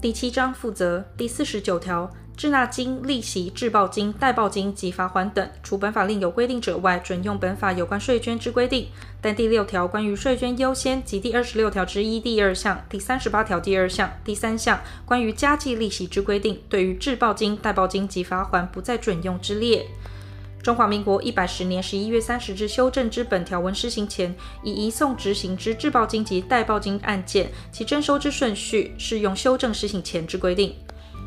第七章负责第四十九条。滞纳金、利息、滞报金、代报金及罚锾等，除本法另有规定者外，准用本法有关税捐之规定。但第六条关于税捐优先及第二十六条之一第二项、第三十八条第二项、第三项关于加计利息之规定，对于滞报金、代报金及罚锾不在准用之列。中华民国一百十年十一月三十日修正之本条文施行前，已移送执行之滞报金及代报金案件，其征收之顺序适用修正施行前之规定。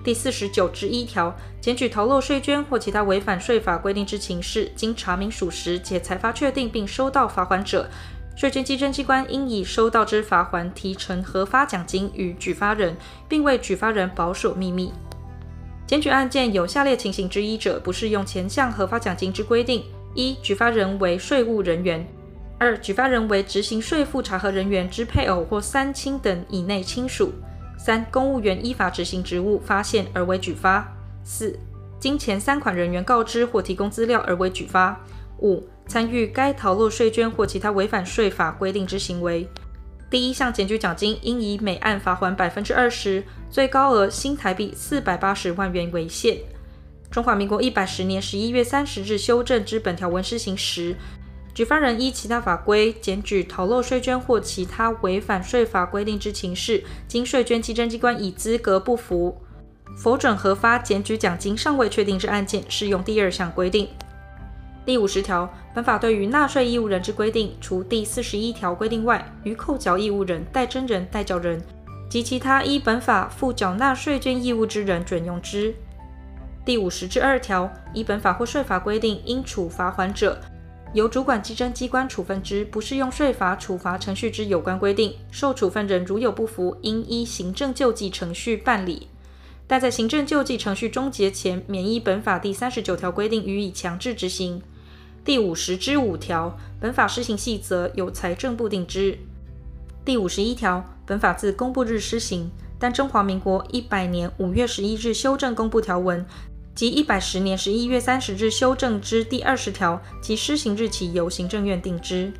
第四十九之一条，检举逃漏税捐或其他违反税法规定之情事，经查明属实且裁罚确定并收到罚锾者，税捐稽征机关应以收到之罚锾提成核发奖金与举发人，并为举发人保守秘密。检举案件有下列情形之一者，不适用前项合法奖金之规定：一、举发人为税务人员；二、举发人为执行税负查核人员之配偶或三亲等以内亲属。三、公务员依法执行职务发现而为举发；四、经前三款人员告知或提供资料而为举发；五、参与该逃漏税捐或其他违反税法规定之行为。第一项检举奖金应以每案罚锾百分之二十，最高额新台币四百八十万元为限。中华民国一百十年十一月三十日修正之本条文施行时，举发人依其他法规检举逃漏税捐或其他违反税法规定之情事，经税捐稽征机关以资格不符，否准核发检举奖金尚未确定之案件，适用第二项规定。第五十条，本法对于纳税义务人之规定，除第四十一条规定外，于扣缴义务人、代征人、代缴人及其他依本法负缴纳税捐义务之人准用之。第五十之二条，依本法或税法规定应处罚锾者，由主管稽征机关处分之，不适用税法处罚程序之有关规定。受处分人如有不服，应依行政救济程序办理。但在行政救济程序终结前，免依本法第三十九条规定予以强制执行。第五十之五条，本法施行细则由财政部定之。第五十一条，本法自公布日施行，但中华民国一百年五月十一日修正公布条文。及一百十年十一月三十日修正之第二十条，其施行日期由行政院定之。